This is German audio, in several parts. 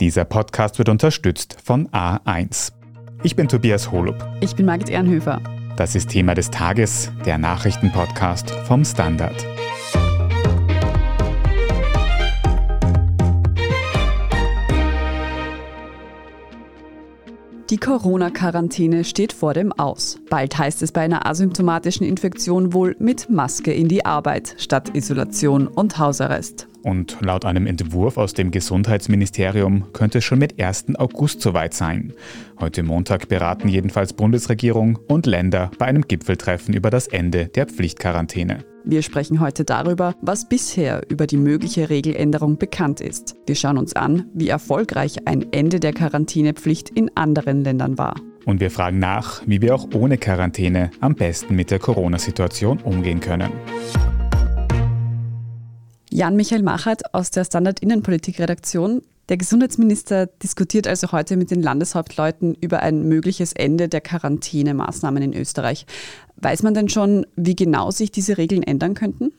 Dieser Podcast wird unterstützt von A1. Ich bin Tobias Holub. Ich bin Margit Ehrenhöfer. Das ist Thema des Tages, der Nachrichtenpodcast vom Standard. Die Corona-Quarantäne steht vor dem Aus. Bald heißt es bei einer asymptomatischen Infektion wohl mit Maske in die Arbeit statt Isolation und Hausarrest. Und laut einem Entwurf aus dem Gesundheitsministerium könnte es schon mit 1. August soweit sein. Heute Montag beraten jedenfalls Bundesregierung und Länder bei einem Gipfeltreffen über das Ende der Pflichtquarantäne. Wir sprechen heute darüber, was bisher über die mögliche Regeländerung bekannt ist. Wir schauen uns an, wie erfolgreich ein Ende der Quarantänepflicht in anderen Ländern war. Und wir fragen nach, wie wir auch ohne Quarantäne am besten mit der Corona-Situation umgehen können. Jan-Michael Machert aus der Standard Innenpolitik-Redaktion. Der Gesundheitsminister diskutiert also heute mit den Landeshauptleuten über ein mögliches Ende der Quarantänemaßnahmen in Österreich. Weiß man denn schon, wie genau sich diese Regeln ändern könnten?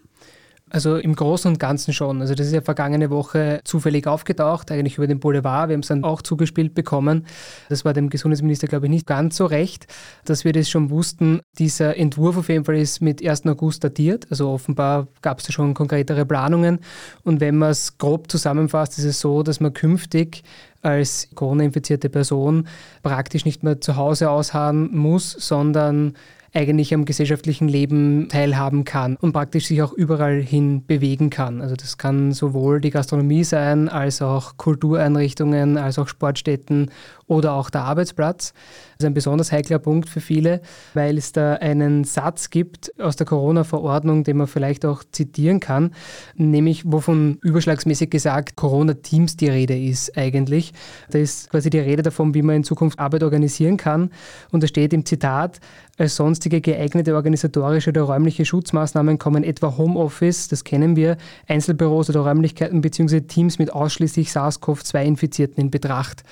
Also im Großen und Ganzen schon. Also das ist ja vergangene Woche zufällig aufgetaucht, eigentlich über den Boulevard. Wir haben es dann auch zugespielt bekommen. Das war dem Gesundheitsminister, glaube ich, nicht ganz so recht, dass wir das schon wussten. Dieser Entwurf auf jeden Fall ist mit 1. August datiert. Also offenbar gab es da schon konkretere Planungen. Und wenn man es grob zusammenfasst, ist es so, dass man künftig als Corona-infizierte Person praktisch nicht mehr zu Hause ausharren muss, sondern eigentlich am gesellschaftlichen Leben teilhaben kann und praktisch sich auch überall hin bewegen kann. Also das kann sowohl die Gastronomie sein, als auch Kultureinrichtungen, als auch Sportstätten oder auch der Arbeitsplatz. Das ist ein besonders heikler Punkt für viele, weil es da einen Satz gibt aus der Corona-Verordnung, den man vielleicht auch zitieren kann, nämlich wovon überschlagsmäßig gesagt Corona-Teams die Rede ist eigentlich. Da ist quasi die Rede davon, wie man in Zukunft Arbeit organisieren kann. Und da steht im Zitat, als sonstige geeignete organisatorische oder räumliche Schutzmaßnahmen kommen etwa Homeoffice, das kennen wir, Einzelbüros oder Räumlichkeiten bzw. Teams mit ausschließlich SARS-CoV-2-Infizierten in Betracht.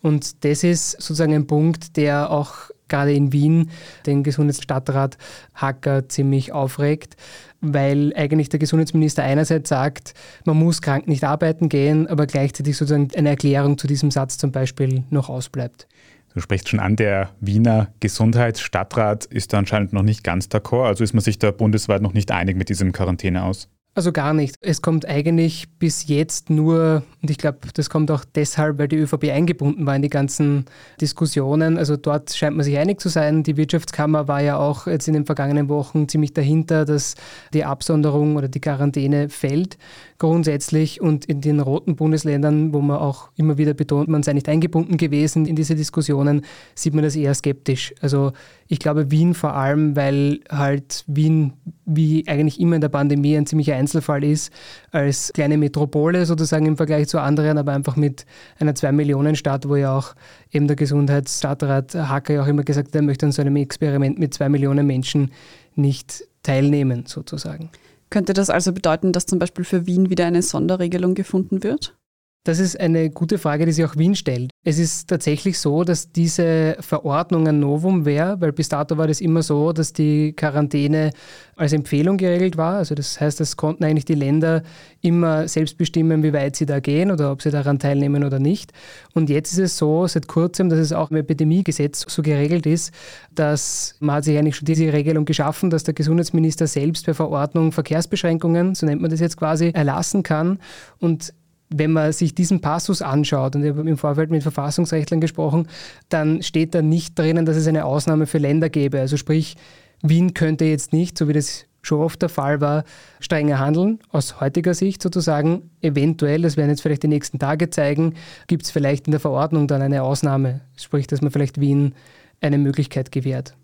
Und das ist sozusagen ein Punkt, der auch gerade in Wien den Gesundheitsstadtrat Hacker ziemlich aufregt, weil eigentlich der Gesundheitsminister einerseits sagt, man muss krank nicht arbeiten gehen, aber gleichzeitig sozusagen eine Erklärung zu diesem Satz zum Beispiel noch ausbleibt. Du sprichst schon an, der Wiener Gesundheitsstadtrat ist da anscheinend noch nicht ganz d'accord, also ist man sich da bundesweit noch nicht einig mit diesem Quarantäne aus. Also gar nicht. Es kommt eigentlich bis jetzt nur, und ich glaube, das kommt auch deshalb, weil die ÖVP eingebunden war in die ganzen Diskussionen. Also dort scheint man sich einig zu sein. Die Wirtschaftskammer war ja auch jetzt in den vergangenen Wochen ziemlich dahinter, dass die Absonderung oder die Quarantäne fällt grundsätzlich. Und in den roten Bundesländern, wo man auch immer wieder betont, man sei nicht eingebunden gewesen in diese Diskussionen, sieht man das eher skeptisch. Also ich glaube Wien vor allem, weil halt Wien wie eigentlich immer in der Pandemie ein ziemlicher Einzelfall ist, als kleine Metropole sozusagen im Vergleich zu anderen, aber einfach mit einer Zwei-Millionen-Stadt, wo ja auch eben der Gesundheitsstadtrat Hacker ja auch immer gesagt hat, er möchte an so einem Experiment mit zwei Millionen Menschen nicht teilnehmen sozusagen. Könnte das also bedeuten, dass zum Beispiel für Wien wieder eine Sonderregelung gefunden wird? Das ist eine gute Frage, die sich auch Wien stellt. Es ist tatsächlich so, dass diese Verordnung ein Novum wäre, weil bis dato war das immer so, dass die Quarantäne als Empfehlung geregelt war. Also das heißt, es konnten eigentlich die Länder immer selbst bestimmen, wie weit sie da gehen oder ob sie daran teilnehmen oder nicht. Und jetzt ist es so, seit kurzem, dass es auch im Epidemiegesetz so geregelt ist, dass man hat sich eigentlich schon diese Regelung geschaffen, dass der Gesundheitsminister selbst per Verordnung Verkehrsbeschränkungen, so nennt man das jetzt quasi, erlassen kann. Und wenn man sich diesen Passus anschaut, und ich habe im Vorfeld mit Verfassungsrechtlern gesprochen, dann steht da nicht drinnen, dass es eine Ausnahme für Länder gäbe. Also sprich, Wien könnte jetzt nicht, so wie das schon oft der Fall war, strenger handeln, aus heutiger Sicht sozusagen. Eventuell, das werden jetzt vielleicht die nächsten Tage zeigen, gibt es vielleicht in der Verordnung dann eine Ausnahme, sprich, dass man vielleicht Wien eine Möglichkeit gewährt.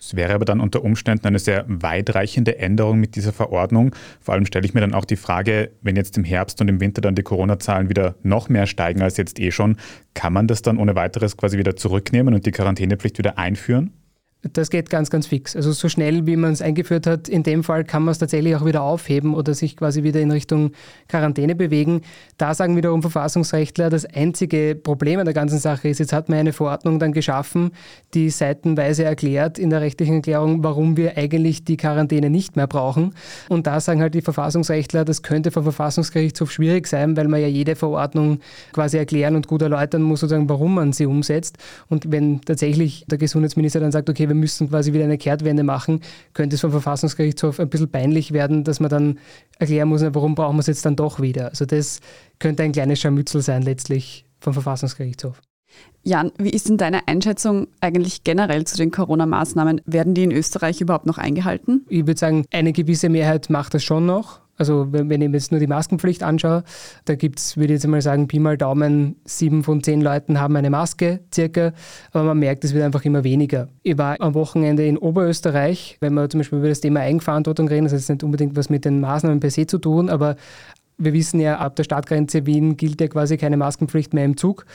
Es wäre aber dann unter Umständen eine sehr weitreichende Änderung mit dieser Verordnung. Vor allem stelle ich mir dann auch die Frage, wenn jetzt im Herbst und im Winter dann die Corona-Zahlen wieder noch mehr steigen als jetzt eh schon, kann man das dann ohne weiteres quasi wieder zurücknehmen und die Quarantänepflicht wieder einführen? Das geht ganz, ganz fix. Also so schnell, wie man es eingeführt hat, in dem Fall kann man es tatsächlich auch wieder aufheben oder sich quasi wieder in Richtung Quarantäne bewegen. Da sagen wiederum Verfassungsrechtler, das einzige Problem an der ganzen Sache ist, jetzt hat man eine Verordnung dann geschaffen, die seitenweise erklärt in der rechtlichen Erklärung, warum wir eigentlich die Quarantäne nicht mehr brauchen. Und da sagen halt die Verfassungsrechtler, das könnte vom Verfassungsgerichtshof schwierig sein, weil man ja jede Verordnung quasi erklären und gut erläutern muss, sozusagen, warum man sie umsetzt. Und wenn tatsächlich der Gesundheitsminister dann sagt, okay, wir müssen quasi wieder eine Kehrtwende machen, könnte es vom Verfassungsgerichtshof ein bisschen peinlich werden, dass man dann erklären muss, warum brauchen wir es jetzt dann doch wieder. Also das könnte ein kleines Scharmützel sein letztlich vom Verfassungsgerichtshof. Jan, wie ist denn deine Einschätzung eigentlich generell zu den Corona-Maßnahmen? Werden die in Österreich überhaupt noch eingehalten? Ich würde sagen, eine gewisse Mehrheit macht das schon noch. Also wenn, wenn ich mir jetzt nur die Maskenpflicht anschaue, da gibt es, würde ich jetzt mal sagen, Pi mal Daumen, sieben von zehn Leuten haben eine Maske circa, aber man merkt, es wird einfach immer weniger. Ich war am Wochenende in Oberösterreich, wenn wir zum Beispiel über das Thema Eigenverantwortung reden, das hat jetzt nicht unbedingt was mit den Maßnahmen per se zu tun, aber wir wissen ja, ab der Stadtgrenze Wien gilt ja quasi keine Maskenpflicht mehr im Zug.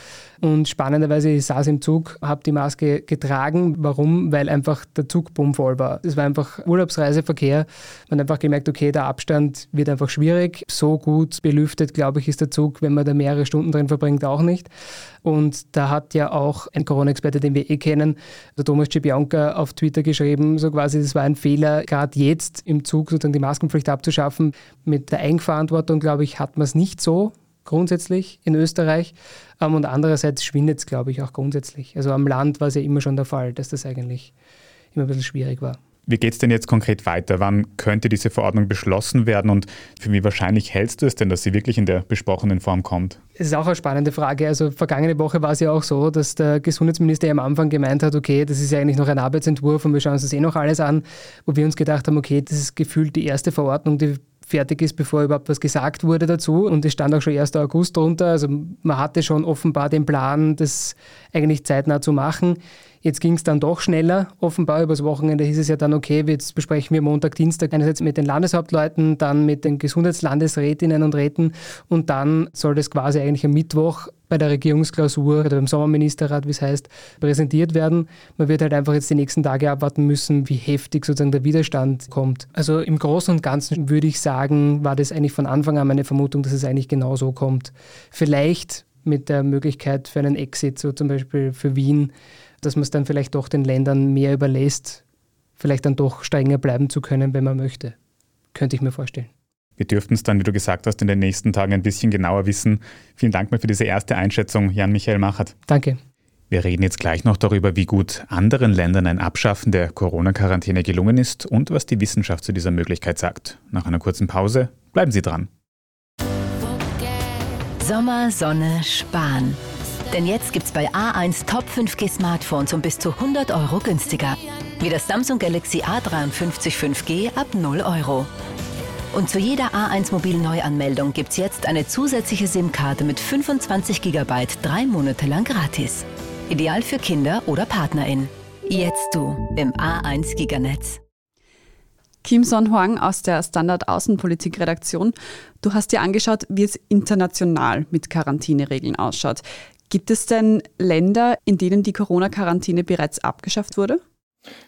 Und spannenderweise, ich saß im Zug, habe die Maske getragen. Warum? Weil einfach der Zug bummvoll war. Es war einfach Urlaubsreiseverkehr. Man hat einfach gemerkt, okay, der Abstand wird einfach schwierig. So gut belüftet, glaube ich, ist der Zug, wenn man da mehrere Stunden drin verbringt, auch nicht. Und da hat ja auch ein Corona-Experte, den wir eh kennen, der Thomas Cibianca, auf Twitter geschrieben, so quasi, das war ein Fehler, gerade jetzt im Zug sozusagen die Maskenpflicht abzuschaffen. Mit der Eigenverantwortung, glaube ich, hat man es nicht so grundsätzlich in Österreich. Ähm, und andererseits schwindet es, glaube ich, auch grundsätzlich. Also am Land war es ja immer schon der Fall, dass das eigentlich immer ein bisschen schwierig war. Wie geht es denn jetzt konkret weiter? Wann könnte diese Verordnung beschlossen werden und für wie wahrscheinlich hältst du es denn, dass sie wirklich in der besprochenen Form kommt? Es ist auch eine spannende Frage. Also vergangene Woche war es ja auch so, dass der Gesundheitsminister am Anfang gemeint hat, okay, das ist ja eigentlich noch ein Arbeitsentwurf und wir schauen uns das eh noch alles an, wo wir uns gedacht haben, okay, das ist gefühlt die erste Verordnung, die fertig ist, bevor überhaupt was gesagt wurde dazu. Und es stand auch schon 1. August drunter. Also man hatte schon offenbar den Plan, das eigentlich zeitnah zu machen. Jetzt ging es dann doch schneller. Offenbar übers Wochenende hieß es ja dann, okay, jetzt besprechen wir Montag, Dienstag einerseits mit den Landeshauptleuten, dann mit den Gesundheitslandesrätinnen und Räten und dann soll das quasi eigentlich am Mittwoch bei der Regierungsklausur oder beim Sommerministerrat, wie es heißt, präsentiert werden. Man wird halt einfach jetzt die nächsten Tage abwarten müssen, wie heftig sozusagen der Widerstand kommt. Also im Großen und Ganzen würde ich sagen, war das eigentlich von Anfang an meine Vermutung, dass es eigentlich genau so kommt. Vielleicht mit der Möglichkeit für einen Exit, so zum Beispiel für Wien, dass man es dann vielleicht doch den Ländern mehr überlässt, vielleicht dann doch strenger bleiben zu können, wenn man möchte. Könnte ich mir vorstellen. Wir dürften es dann, wie du gesagt hast, in den nächsten Tagen ein bisschen genauer wissen. Vielen Dank mal für diese erste Einschätzung, Jan-Michael Machert. Danke. Wir reden jetzt gleich noch darüber, wie gut anderen Ländern ein Abschaffen der Corona-Quarantäne gelungen ist und was die Wissenschaft zu dieser Möglichkeit sagt. Nach einer kurzen Pause bleiben Sie dran. Sommer, Sonne, Spahn. Denn jetzt gibt's bei A1 Top 5G Smartphones um bis zu 100 Euro günstiger. Wie das Samsung Galaxy A53 5G ab 0 Euro. Und zu jeder A1 Mobil Neuanmeldung gibt's jetzt eine zusätzliche SIM-Karte mit 25 GB drei Monate lang gratis. Ideal für Kinder oder PartnerInnen. Jetzt du im A1 Giganetz. Kim Son-Huang aus der Standard Außenpolitik-Redaktion. Du hast dir angeschaut, wie es international mit Quarantäneregeln ausschaut. Gibt es denn Länder, in denen die Corona-Quarantäne bereits abgeschafft wurde?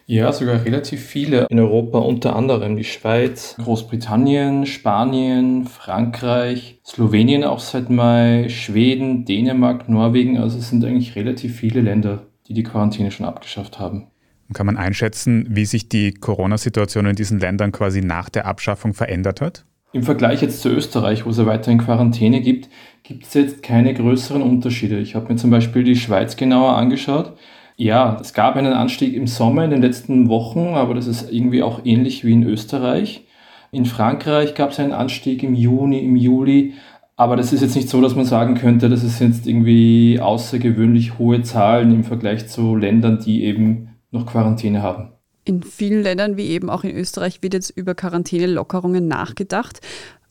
Ja, sogar relativ viele in Europa, unter anderem die Schweiz, Großbritannien, Spanien, Frankreich, Slowenien auch seit Mai, Schweden, Dänemark, Norwegen. Also es sind eigentlich relativ viele Länder, die die Quarantäne schon abgeschafft haben. Kann man einschätzen, wie sich die Corona-Situation in diesen Ländern quasi nach der Abschaffung verändert hat? Im Vergleich jetzt zu Österreich, wo es ja weiterhin Quarantäne gibt, gibt es jetzt keine größeren Unterschiede. Ich habe mir zum Beispiel die Schweiz genauer angeschaut. Ja, es gab einen Anstieg im Sommer in den letzten Wochen, aber das ist irgendwie auch ähnlich wie in Österreich. In Frankreich gab es einen Anstieg im Juni, im Juli, aber das ist jetzt nicht so, dass man sagen könnte, das ist jetzt irgendwie außergewöhnlich hohe Zahlen im Vergleich zu Ländern, die eben noch Quarantäne haben. In vielen Ländern, wie eben auch in Österreich, wird jetzt über Quarantänelockerungen nachgedacht.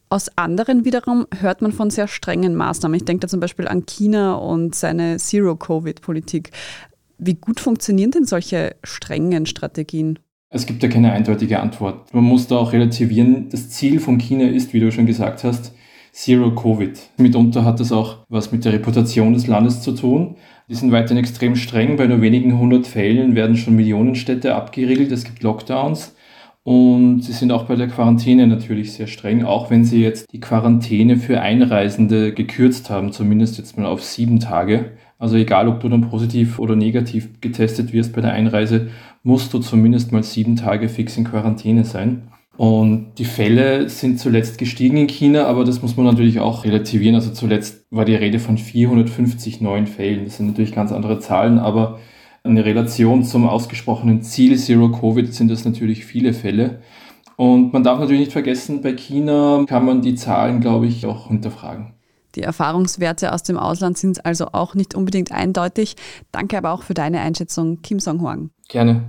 Aus anderen wiederum hört man von sehr strengen Maßnahmen. Ich denke da zum Beispiel an China und seine Zero-Covid-Politik. Wie gut funktionieren denn solche strengen Strategien? Es gibt ja keine eindeutige Antwort. Man muss da auch relativieren. Das Ziel von China ist, wie du schon gesagt hast, Zero Covid. Mitunter hat das auch was mit der Reputation des Landes zu tun. Die sind weiterhin extrem streng. Bei nur wenigen hundert Fällen werden schon Millionenstädte abgeriegelt. Es gibt Lockdowns. Und sie sind auch bei der Quarantäne natürlich sehr streng, auch wenn sie jetzt die Quarantäne für Einreisende gekürzt haben, zumindest jetzt mal auf sieben Tage. Also egal, ob du dann positiv oder negativ getestet wirst bei der Einreise, musst du zumindest mal sieben Tage fix in Quarantäne sein. Und die Fälle sind zuletzt gestiegen in China, aber das muss man natürlich auch relativieren. Also zuletzt war die Rede von 450 neuen Fällen. Das sind natürlich ganz andere Zahlen, aber in Relation zum ausgesprochenen Ziel Zero Covid sind das natürlich viele Fälle. Und man darf natürlich nicht vergessen, bei China kann man die Zahlen, glaube ich, auch hinterfragen. Die Erfahrungswerte aus dem Ausland sind also auch nicht unbedingt eindeutig. Danke aber auch für deine Einschätzung, Kim Song-Huang. Gerne.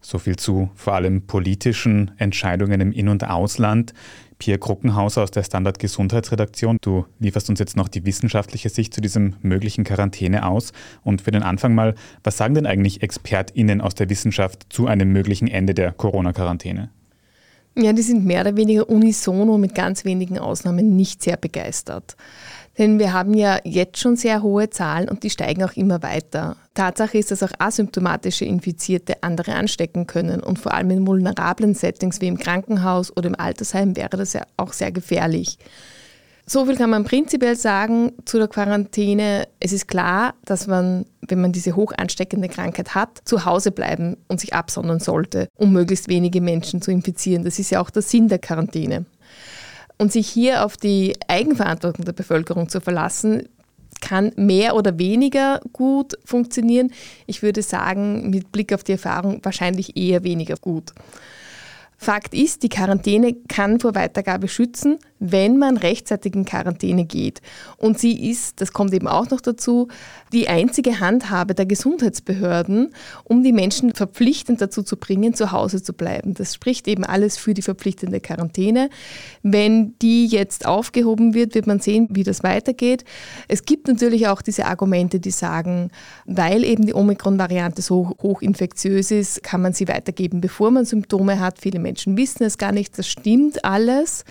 So viel zu vor allem politischen Entscheidungen im In- und Ausland. Pierre Kruckenhauser aus der Standard Gesundheitsredaktion. Du lieferst uns jetzt noch die wissenschaftliche Sicht zu diesem möglichen Quarantäne aus. Und für den Anfang mal, was sagen denn eigentlich ExpertInnen aus der Wissenschaft zu einem möglichen Ende der Corona-Quarantäne? Ja, die sind mehr oder weniger unisono mit ganz wenigen Ausnahmen nicht sehr begeistert. Denn wir haben ja jetzt schon sehr hohe Zahlen und die steigen auch immer weiter. Tatsache ist, dass auch asymptomatische Infizierte andere anstecken können und vor allem in vulnerablen Settings wie im Krankenhaus oder im Altersheim wäre das ja auch sehr gefährlich. So viel kann man prinzipiell sagen zu der Quarantäne. Es ist klar, dass man, wenn man diese hoch ansteckende Krankheit hat, zu Hause bleiben und sich absondern sollte, um möglichst wenige Menschen zu infizieren. Das ist ja auch der Sinn der Quarantäne. Und sich hier auf die Eigenverantwortung der Bevölkerung zu verlassen, kann mehr oder weniger gut funktionieren. Ich würde sagen, mit Blick auf die Erfahrung wahrscheinlich eher weniger gut. Fakt ist, die Quarantäne kann vor Weitergabe schützen, wenn man rechtzeitig in Quarantäne geht. Und sie ist, das kommt eben auch noch dazu, die einzige Handhabe der Gesundheitsbehörden, um die Menschen verpflichtend dazu zu bringen, zu Hause zu bleiben. Das spricht eben alles für die verpflichtende Quarantäne. Wenn die jetzt aufgehoben wird, wird man sehen, wie das weitergeht. Es gibt natürlich auch diese Argumente, die sagen, weil eben die Omikron-Variante so hochinfektiös ist, kann man sie weitergeben, bevor man Symptome hat. Viele Menschen wissen es gar nicht. Das stimmt alles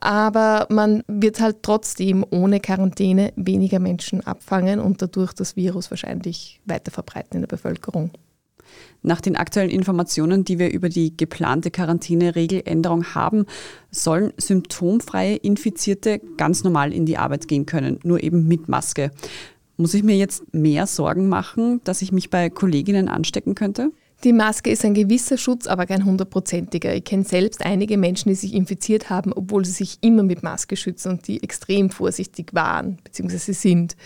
aber man wird halt trotzdem ohne Quarantäne weniger Menschen abfangen und dadurch das Virus wahrscheinlich weiter verbreiten in der Bevölkerung. Nach den aktuellen Informationen, die wir über die geplante Quarantäneregeländerung haben, sollen symptomfreie Infizierte ganz normal in die Arbeit gehen können, nur eben mit Maske. Muss ich mir jetzt mehr Sorgen machen, dass ich mich bei Kolleginnen anstecken könnte? Die Maske ist ein gewisser Schutz, aber kein hundertprozentiger. Ich kenne selbst einige Menschen, die sich infiziert haben, obwohl sie sich immer mit Maske schützen und die extrem vorsichtig waren bzw. sind.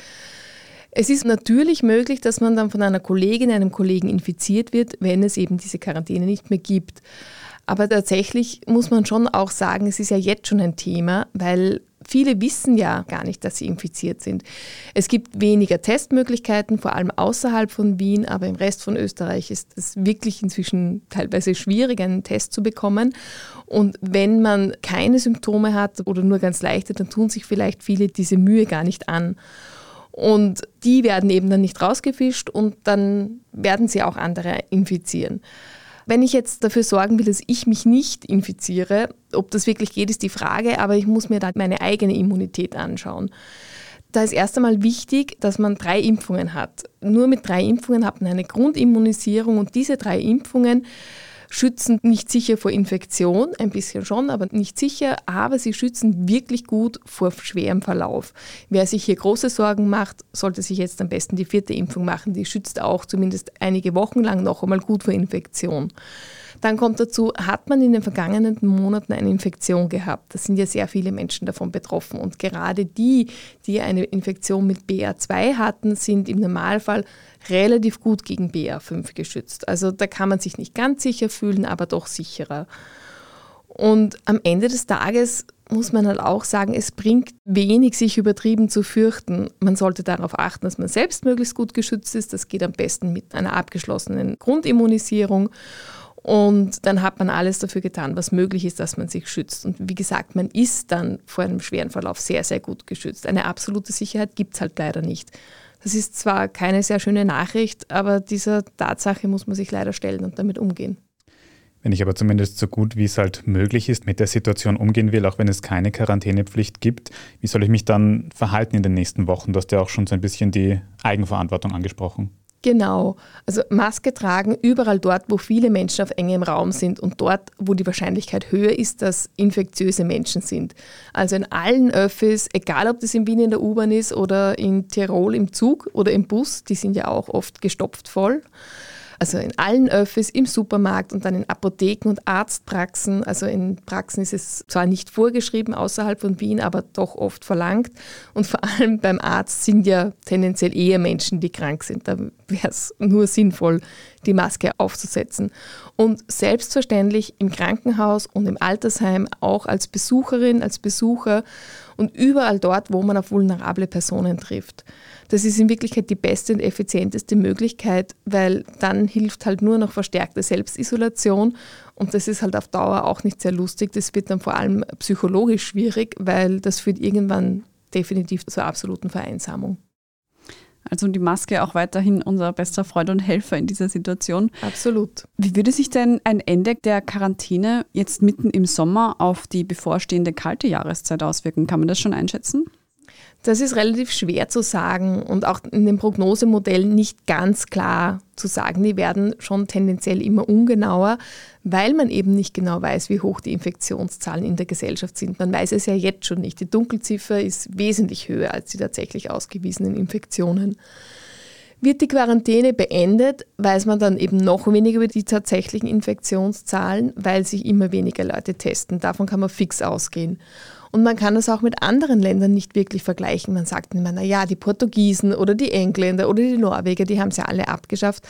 Es ist natürlich möglich, dass man dann von einer Kollegin, einem Kollegen infiziert wird, wenn es eben diese Quarantäne nicht mehr gibt. Aber tatsächlich muss man schon auch sagen, es ist ja jetzt schon ein Thema, weil viele wissen ja gar nicht, dass sie infiziert sind. Es gibt weniger Testmöglichkeiten, vor allem außerhalb von Wien, aber im Rest von Österreich ist es wirklich inzwischen teilweise schwierig, einen Test zu bekommen. Und wenn man keine Symptome hat oder nur ganz leichte, dann tun sich vielleicht viele diese Mühe gar nicht an. Und die werden eben dann nicht rausgefischt und dann werden sie auch andere infizieren. Wenn ich jetzt dafür sorgen will, dass ich mich nicht infiziere, ob das wirklich geht, ist die Frage, aber ich muss mir da meine eigene Immunität anschauen. Da ist erst einmal wichtig, dass man drei Impfungen hat. Nur mit drei Impfungen hat man eine Grundimmunisierung und diese drei Impfungen schützen nicht sicher vor Infektion, ein bisschen schon, aber nicht sicher, aber sie schützen wirklich gut vor schwerem Verlauf. Wer sich hier große Sorgen macht, sollte sich jetzt am besten die vierte Impfung machen. Die schützt auch zumindest einige Wochen lang noch einmal gut vor Infektion. Dann kommt dazu, hat man in den vergangenen Monaten eine Infektion gehabt? Das sind ja sehr viele Menschen davon betroffen. Und gerade die, die eine Infektion mit BA2 hatten, sind im Normalfall relativ gut gegen BA5 geschützt. Also da kann man sich nicht ganz sicher fühlen, aber doch sicherer. Und am Ende des Tages muss man halt auch sagen, es bringt wenig, sich übertrieben zu fürchten. Man sollte darauf achten, dass man selbst möglichst gut geschützt ist. Das geht am besten mit einer abgeschlossenen Grundimmunisierung. Und dann hat man alles dafür getan, was möglich ist, dass man sich schützt. Und wie gesagt, man ist dann vor einem schweren Verlauf sehr, sehr gut geschützt. Eine absolute Sicherheit gibt es halt leider nicht. Das ist zwar keine sehr schöne Nachricht, aber dieser Tatsache muss man sich leider stellen und damit umgehen. Wenn ich aber zumindest so gut wie es halt möglich ist mit der Situation umgehen will, auch wenn es keine Quarantänepflicht gibt, wie soll ich mich dann verhalten in den nächsten Wochen? Du hast ja auch schon so ein bisschen die Eigenverantwortung angesprochen. Genau. Also Maske tragen überall dort, wo viele Menschen auf engem Raum sind und dort, wo die Wahrscheinlichkeit höher ist, dass infektiöse Menschen sind. Also in allen Öffis, egal ob das in Wien in der U-Bahn ist oder in Tirol im Zug oder im Bus, die sind ja auch oft gestopft voll also in allen Öffis, im Supermarkt und dann in Apotheken und Arztpraxen. Also in Praxen ist es zwar nicht vorgeschrieben außerhalb von Wien, aber doch oft verlangt. Und vor allem beim Arzt sind ja tendenziell eher Menschen, die krank sind. Da wäre es nur sinnvoll, die Maske aufzusetzen. Und selbstverständlich im Krankenhaus und im Altersheim auch als Besucherin, als Besucher und überall dort, wo man auf vulnerable Personen trifft. Das ist in Wirklichkeit die beste und effizienteste Möglichkeit, weil dann hilft halt nur noch verstärkte Selbstisolation und das ist halt auf Dauer auch nicht sehr lustig. Das wird dann vor allem psychologisch schwierig, weil das führt irgendwann definitiv zur absoluten Vereinsamung. Also die Maske auch weiterhin unser bester Freund und Helfer in dieser Situation. Absolut. Wie würde sich denn ein Ende der Quarantäne jetzt mitten im Sommer auf die bevorstehende kalte Jahreszeit auswirken? Kann man das schon einschätzen? Das ist relativ schwer zu sagen und auch in den Prognosemodellen nicht ganz klar zu sagen. Die werden schon tendenziell immer ungenauer, weil man eben nicht genau weiß, wie hoch die Infektionszahlen in der Gesellschaft sind. Man weiß es ja jetzt schon nicht. Die Dunkelziffer ist wesentlich höher als die tatsächlich ausgewiesenen Infektionen. Wird die Quarantäne beendet, weiß man dann eben noch weniger über die tatsächlichen Infektionszahlen, weil sich immer weniger Leute testen. Davon kann man fix ausgehen. Und man kann das auch mit anderen Ländern nicht wirklich vergleichen. Man sagt immer, naja, die Portugiesen oder die Engländer oder die Norweger, die haben es ja alle abgeschafft.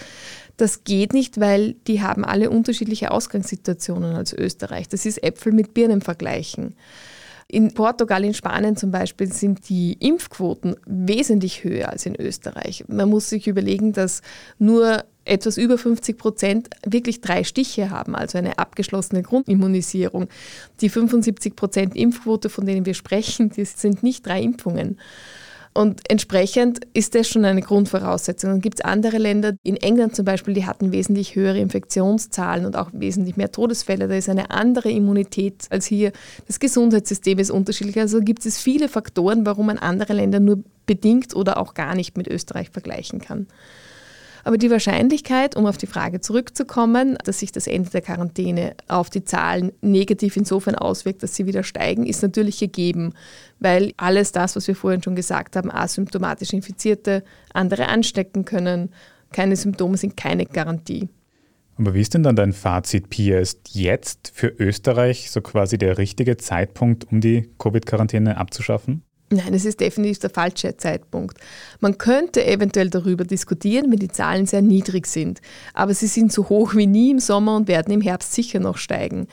Das geht nicht, weil die haben alle unterschiedliche Ausgangssituationen als Österreich. Das ist Äpfel mit Birnen vergleichen. In Portugal, in Spanien zum Beispiel sind die Impfquoten wesentlich höher als in Österreich. Man muss sich überlegen, dass nur etwas über 50 Prozent wirklich drei Stiche haben, also eine abgeschlossene Grundimmunisierung. Die 75 Prozent Impfquote, von denen wir sprechen, die sind nicht drei Impfungen. Und entsprechend ist das schon eine Grundvoraussetzung. Dann gibt es andere Länder, in England zum Beispiel, die hatten wesentlich höhere Infektionszahlen und auch wesentlich mehr Todesfälle. Da ist eine andere Immunität als hier. Das Gesundheitssystem ist unterschiedlich. Also gibt es viele Faktoren, warum man andere Länder nur bedingt oder auch gar nicht mit Österreich vergleichen kann. Aber die Wahrscheinlichkeit, um auf die Frage zurückzukommen, dass sich das Ende der Quarantäne auf die Zahlen negativ insofern auswirkt, dass sie wieder steigen, ist natürlich gegeben, weil alles das, was wir vorhin schon gesagt haben, asymptomatisch Infizierte andere anstecken können. Keine Symptome sind keine Garantie. Aber wie ist denn dann dein Fazit, Pia? Ist jetzt für Österreich so quasi der richtige Zeitpunkt, um die Covid-Quarantäne abzuschaffen? Nein, es ist definitiv der falsche Zeitpunkt. Man könnte eventuell darüber diskutieren, wenn die Zahlen sehr niedrig sind, aber sie sind so hoch wie nie im Sommer und werden im Herbst sicher noch steigen.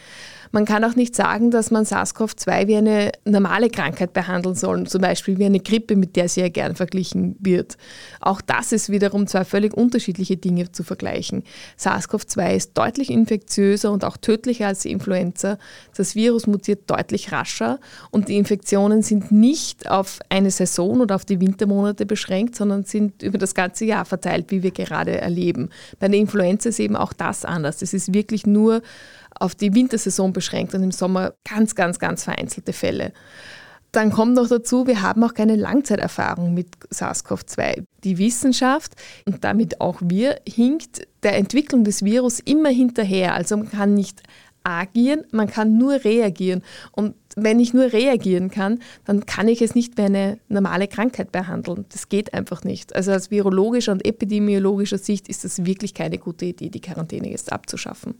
Man kann auch nicht sagen, dass man SARS-CoV-2 wie eine normale Krankheit behandeln soll, zum Beispiel wie eine Grippe, mit der sie ja gern verglichen wird. Auch das ist wiederum zwei völlig unterschiedliche Dinge zu vergleichen. SARS-CoV-2 ist deutlich infektiöser und auch tödlicher als die Influenza. Das Virus mutiert deutlich rascher und die Infektionen sind nicht auf eine Saison oder auf die Wintermonate beschränkt, sondern sind über das ganze Jahr verteilt, wie wir gerade erleben. Bei der Influenza ist eben auch das anders. Es ist wirklich nur auf die Wintersaison beschränkt und im Sommer ganz, ganz, ganz vereinzelte Fälle. Dann kommt noch dazu, wir haben auch keine Langzeiterfahrung mit SARS-CoV-2. Die Wissenschaft und damit auch wir hinkt der Entwicklung des Virus immer hinterher. Also man kann nicht agieren, man kann nur reagieren. Und wenn ich nur reagieren kann, dann kann ich es nicht wie eine normale Krankheit behandeln. Das geht einfach nicht. Also aus virologischer und epidemiologischer Sicht ist das wirklich keine gute Idee, die Quarantäne jetzt abzuschaffen.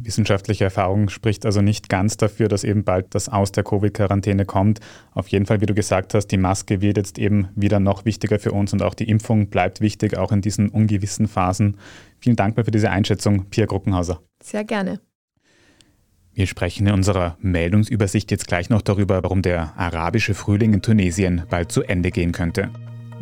Die wissenschaftliche Erfahrung spricht also nicht ganz dafür, dass eben bald das Aus der Covid-Quarantäne kommt. Auf jeden Fall, wie du gesagt hast, die Maske wird jetzt eben wieder noch wichtiger für uns und auch die Impfung bleibt wichtig, auch in diesen ungewissen Phasen. Vielen Dank für diese Einschätzung, Pia Gruckenhauser. Sehr gerne. Wir sprechen in unserer Meldungsübersicht jetzt gleich noch darüber, warum der arabische Frühling in Tunesien bald zu Ende gehen könnte.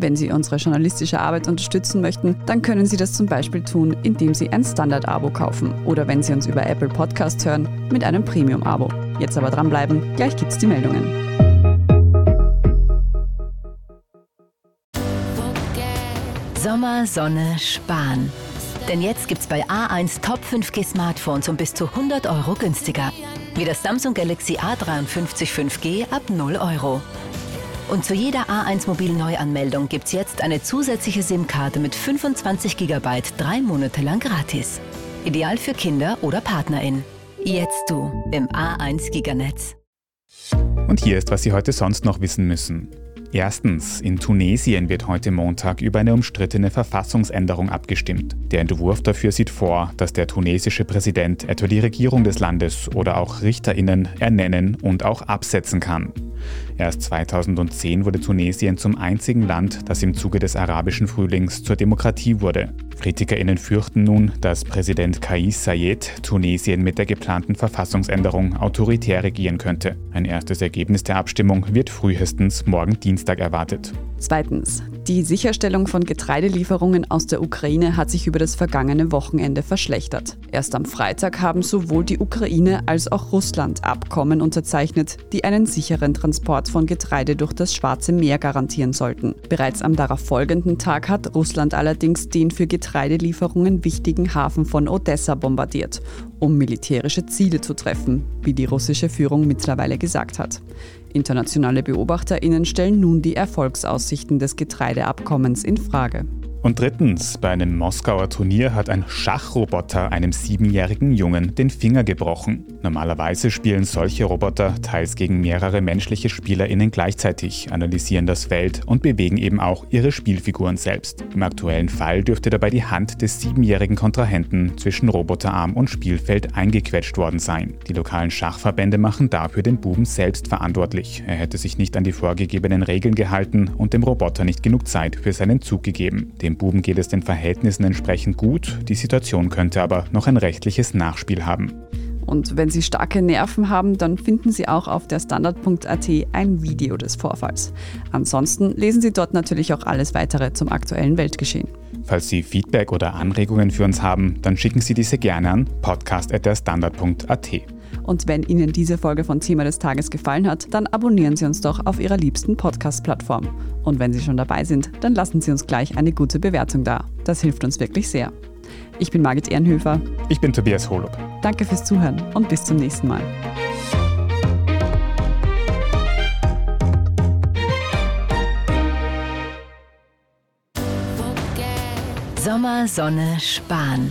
Wenn Sie unsere journalistische Arbeit unterstützen möchten, dann können Sie das zum Beispiel tun, indem Sie ein Standard-Abo kaufen oder wenn Sie uns über Apple Podcasts hören, mit einem Premium-Abo. Jetzt aber dranbleiben, gleich gibt's die Meldungen. Sommer, Sonne, Spahn. Denn jetzt gibt's bei A1 Top 5G Smartphones um bis zu 100 Euro günstiger. Wie das Samsung Galaxy A53 5G ab 0 Euro. Und zu jeder A1 Mobil Neuanmeldung gibt's jetzt eine zusätzliche SIM-Karte mit 25 GB drei Monate lang gratis. Ideal für Kinder oder PartnerInnen. Jetzt du im A1 Giganetz. Und hier ist, was Sie heute sonst noch wissen müssen. Erstens, in Tunesien wird heute Montag über eine umstrittene Verfassungsänderung abgestimmt. Der Entwurf dafür sieht vor, dass der tunesische Präsident etwa die Regierung des Landes oder auch Richterinnen ernennen und auch absetzen kann. Erst 2010 wurde Tunesien zum einzigen Land, das im Zuge des arabischen Frühlings zur Demokratie wurde. KritikerInnen fürchten nun, dass Präsident Kais Sayed Tunesien mit der geplanten Verfassungsänderung autoritär regieren könnte. Ein erstes Ergebnis der Abstimmung wird frühestens morgen Dienstag erwartet. Zweitens. Die Sicherstellung von Getreidelieferungen aus der Ukraine hat sich über das vergangene Wochenende verschlechtert. Erst am Freitag haben sowohl die Ukraine als auch Russland Abkommen unterzeichnet, die einen sicheren Transport von Getreide durch das Schwarze Meer garantieren sollten. Bereits am darauffolgenden Tag hat Russland allerdings den für Getreidelieferungen wichtigen Hafen von Odessa bombardiert, um militärische Ziele zu treffen, wie die russische Führung mittlerweile gesagt hat. Internationale Beobachterinnen stellen nun die Erfolgsaussichten des Getreideabkommens in Frage. Und drittens, bei einem Moskauer Turnier hat ein Schachroboter einem siebenjährigen Jungen den Finger gebrochen. Normalerweise spielen solche Roboter teils gegen mehrere menschliche SpielerInnen gleichzeitig, analysieren das Feld und bewegen eben auch ihre Spielfiguren selbst. Im aktuellen Fall dürfte dabei die Hand des siebenjährigen Kontrahenten zwischen Roboterarm und Spielfeld eingequetscht worden sein. Die lokalen Schachverbände machen dafür den Buben selbst verantwortlich. Er hätte sich nicht an die vorgegebenen Regeln gehalten und dem Roboter nicht genug Zeit für seinen Zug gegeben. Dem Buben geht es den Verhältnissen entsprechend gut, die Situation könnte aber noch ein rechtliches Nachspiel haben. Und wenn Sie starke Nerven haben, dann finden Sie auch auf der Standard.at ein Video des Vorfalls. Ansonsten lesen Sie dort natürlich auch alles weitere zum aktuellen Weltgeschehen. Falls Sie Feedback oder Anregungen für uns haben, dann schicken Sie diese gerne an podcast.derstandard.at. Und wenn Ihnen diese Folge von Thema des Tages gefallen hat, dann abonnieren Sie uns doch auf Ihrer liebsten Podcast-Plattform. Und wenn Sie schon dabei sind, dann lassen Sie uns gleich eine gute Bewertung da. Das hilft uns wirklich sehr. Ich bin Margit Ehrenhöfer. Ich bin Tobias Holub. Danke fürs Zuhören und bis zum nächsten Mal. Sommer, Sonne, Sparen.